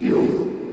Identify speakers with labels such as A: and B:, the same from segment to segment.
A: Eu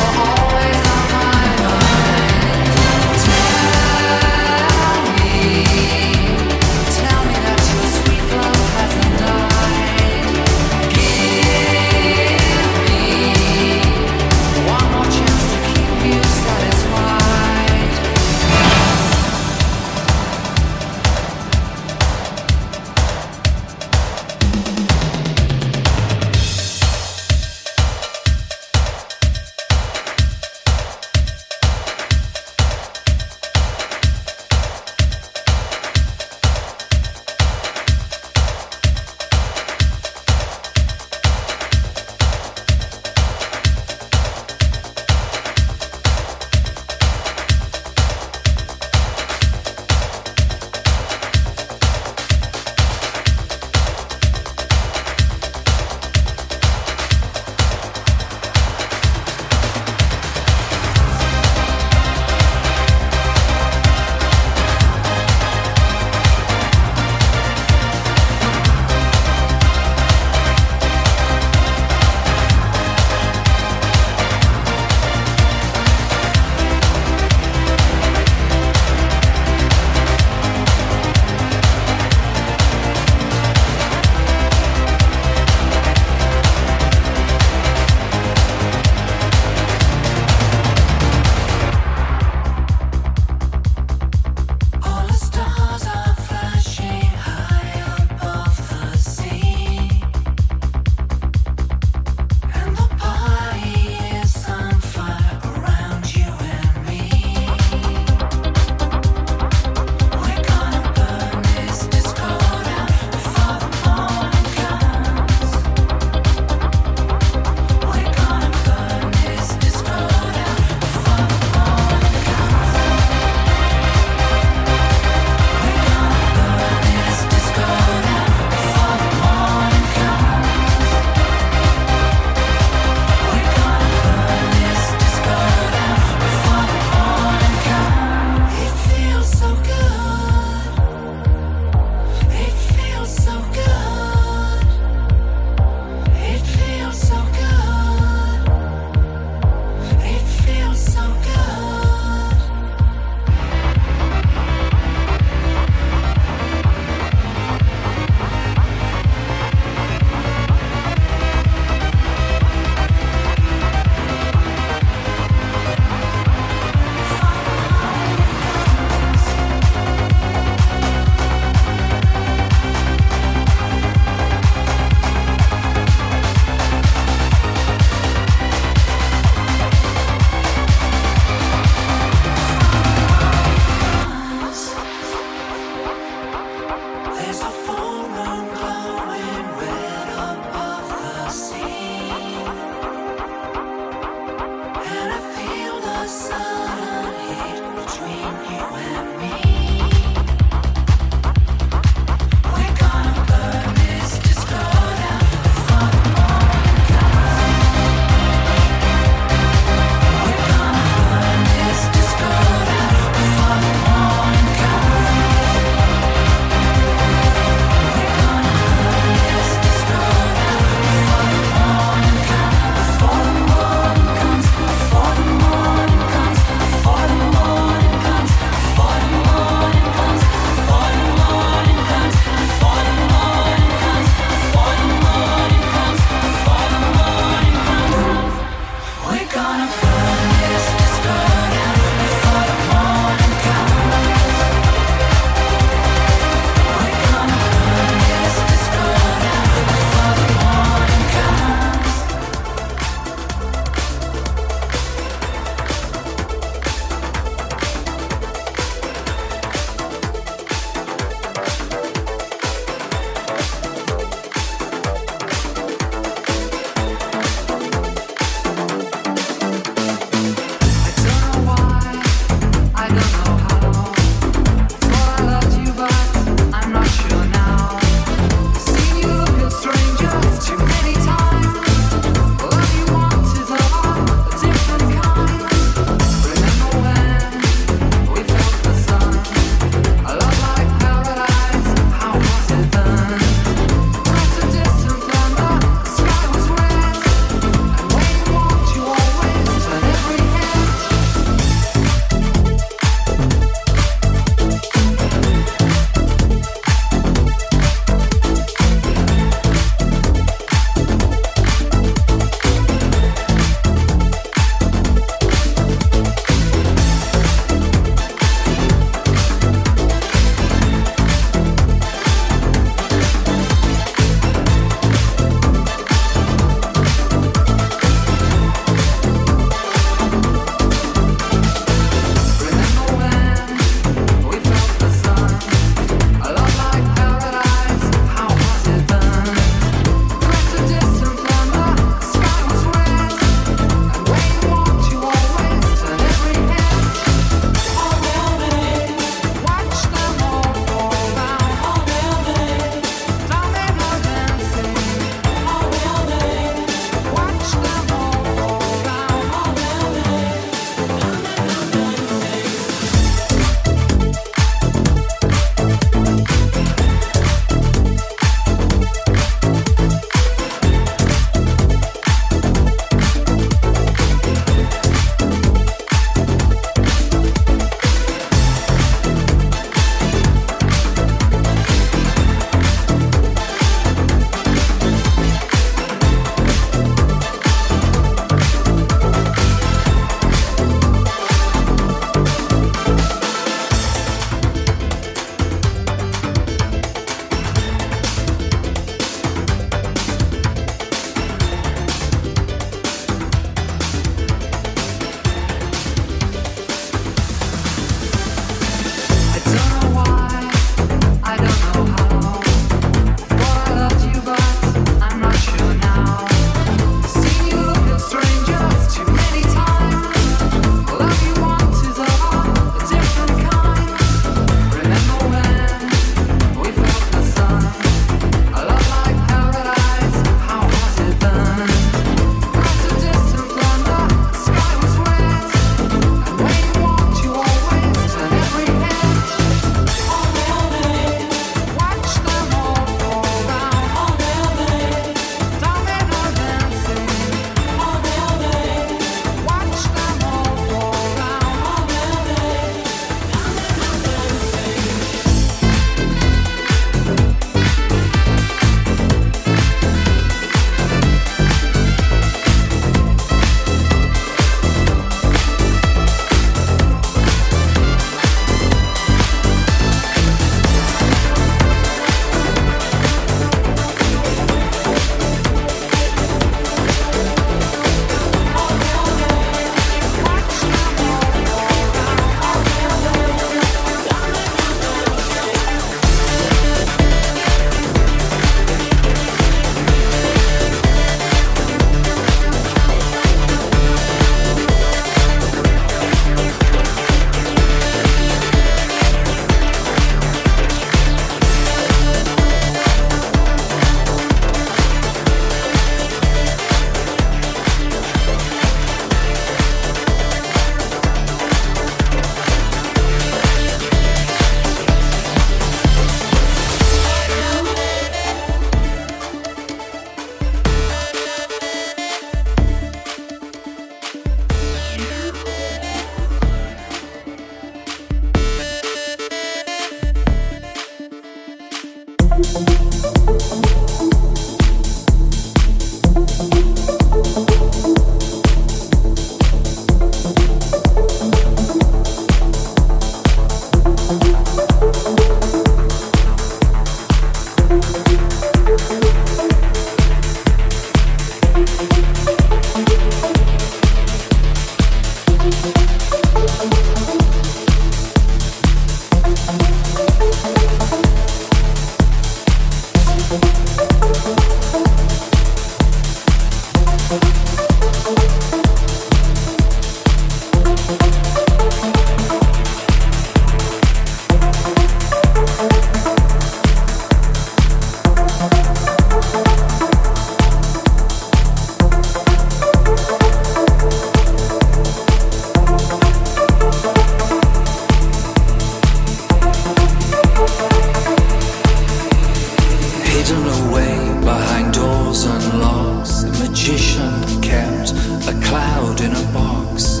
A: away behind doors and locks. The magician kept a cloud in a box.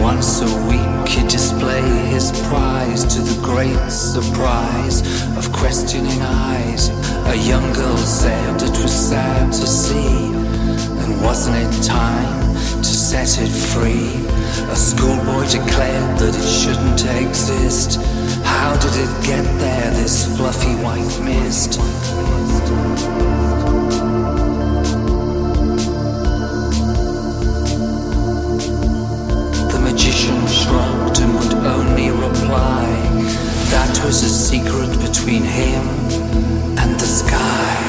A: Once a week he'd display his prize to the great surprise of questioning eyes. A young girl said it was sad to see, and wasn't it time to set it free? A schoolboy declared that it shouldn't exist. How did it get there, this fluffy white mist? The magician shrugged and would only reply that was a secret between him and the sky.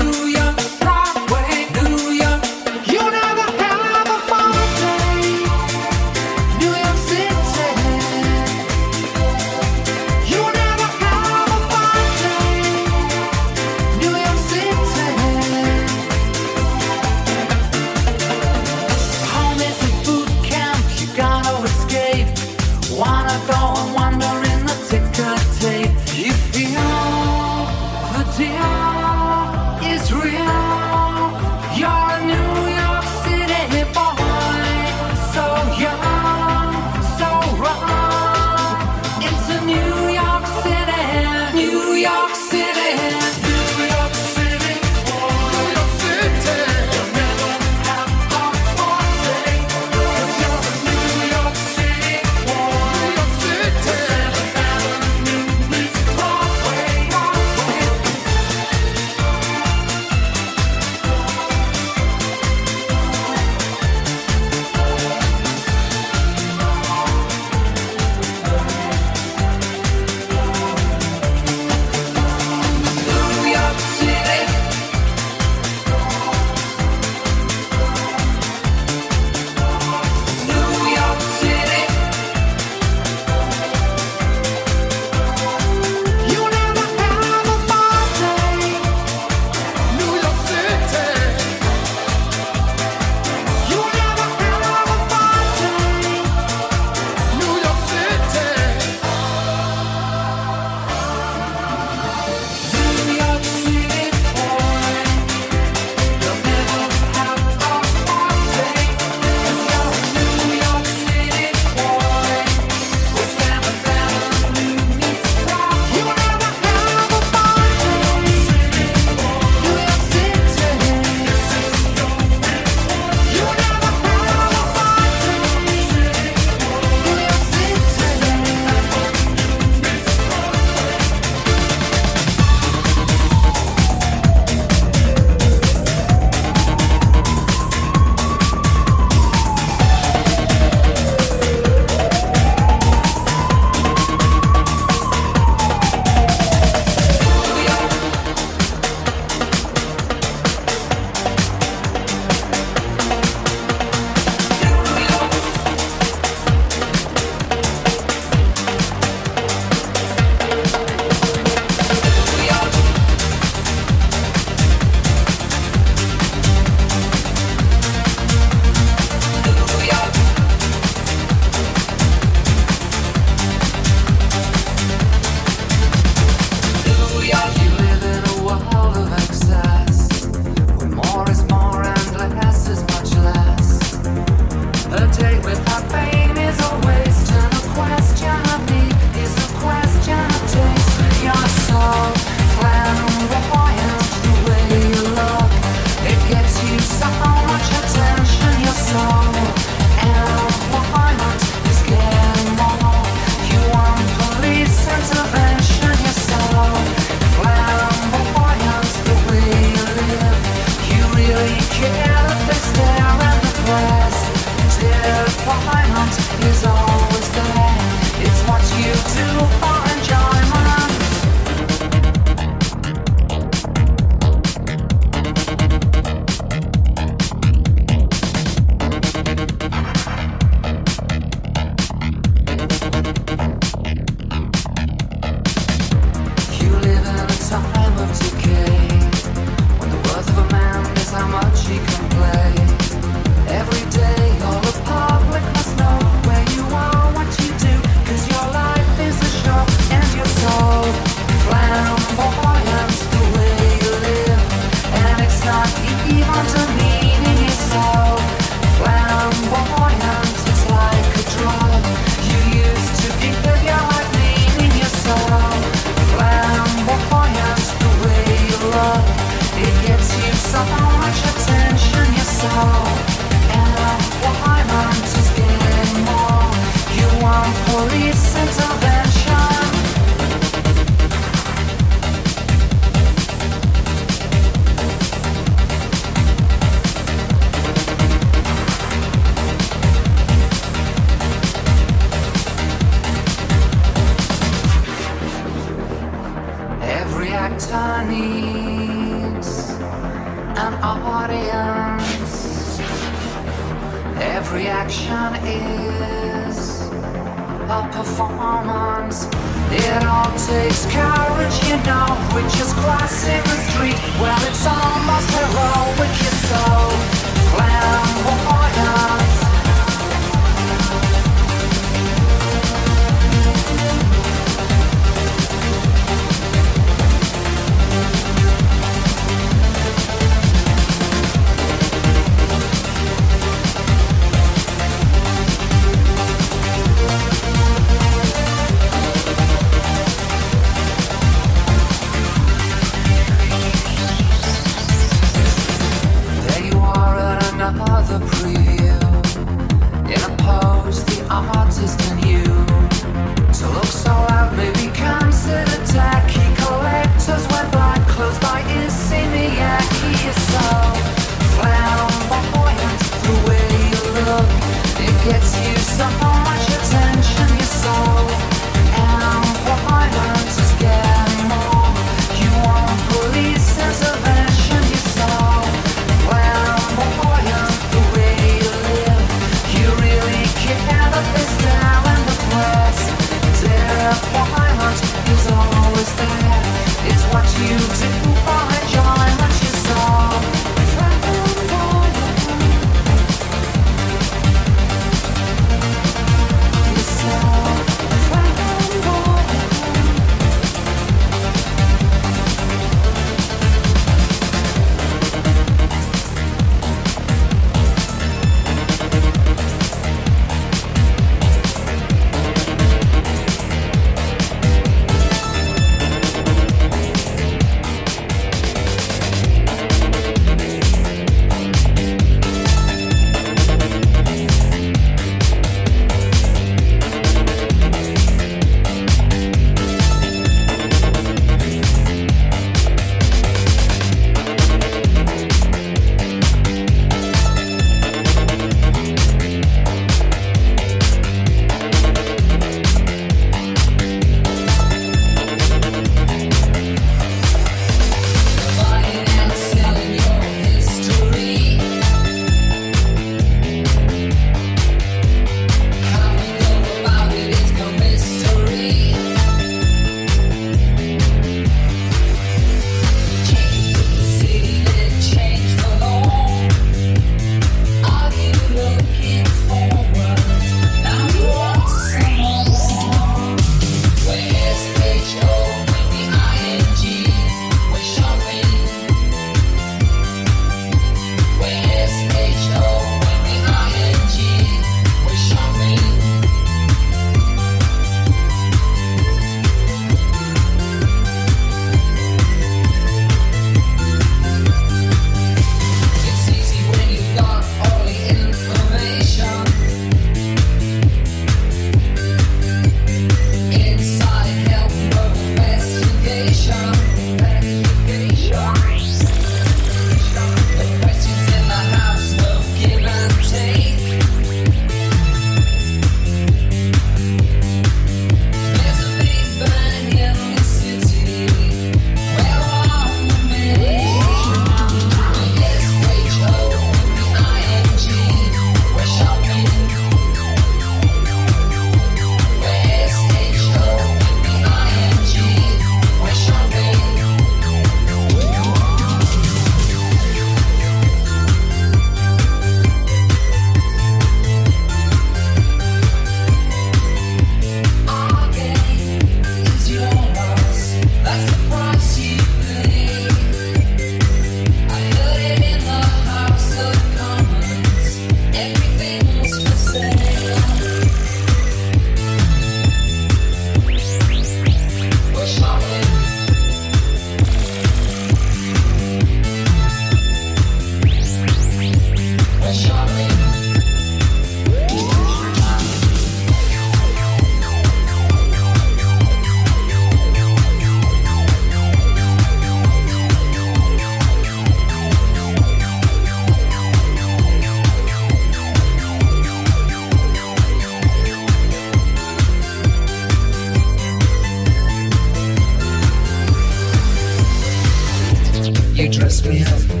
A: Dress me up.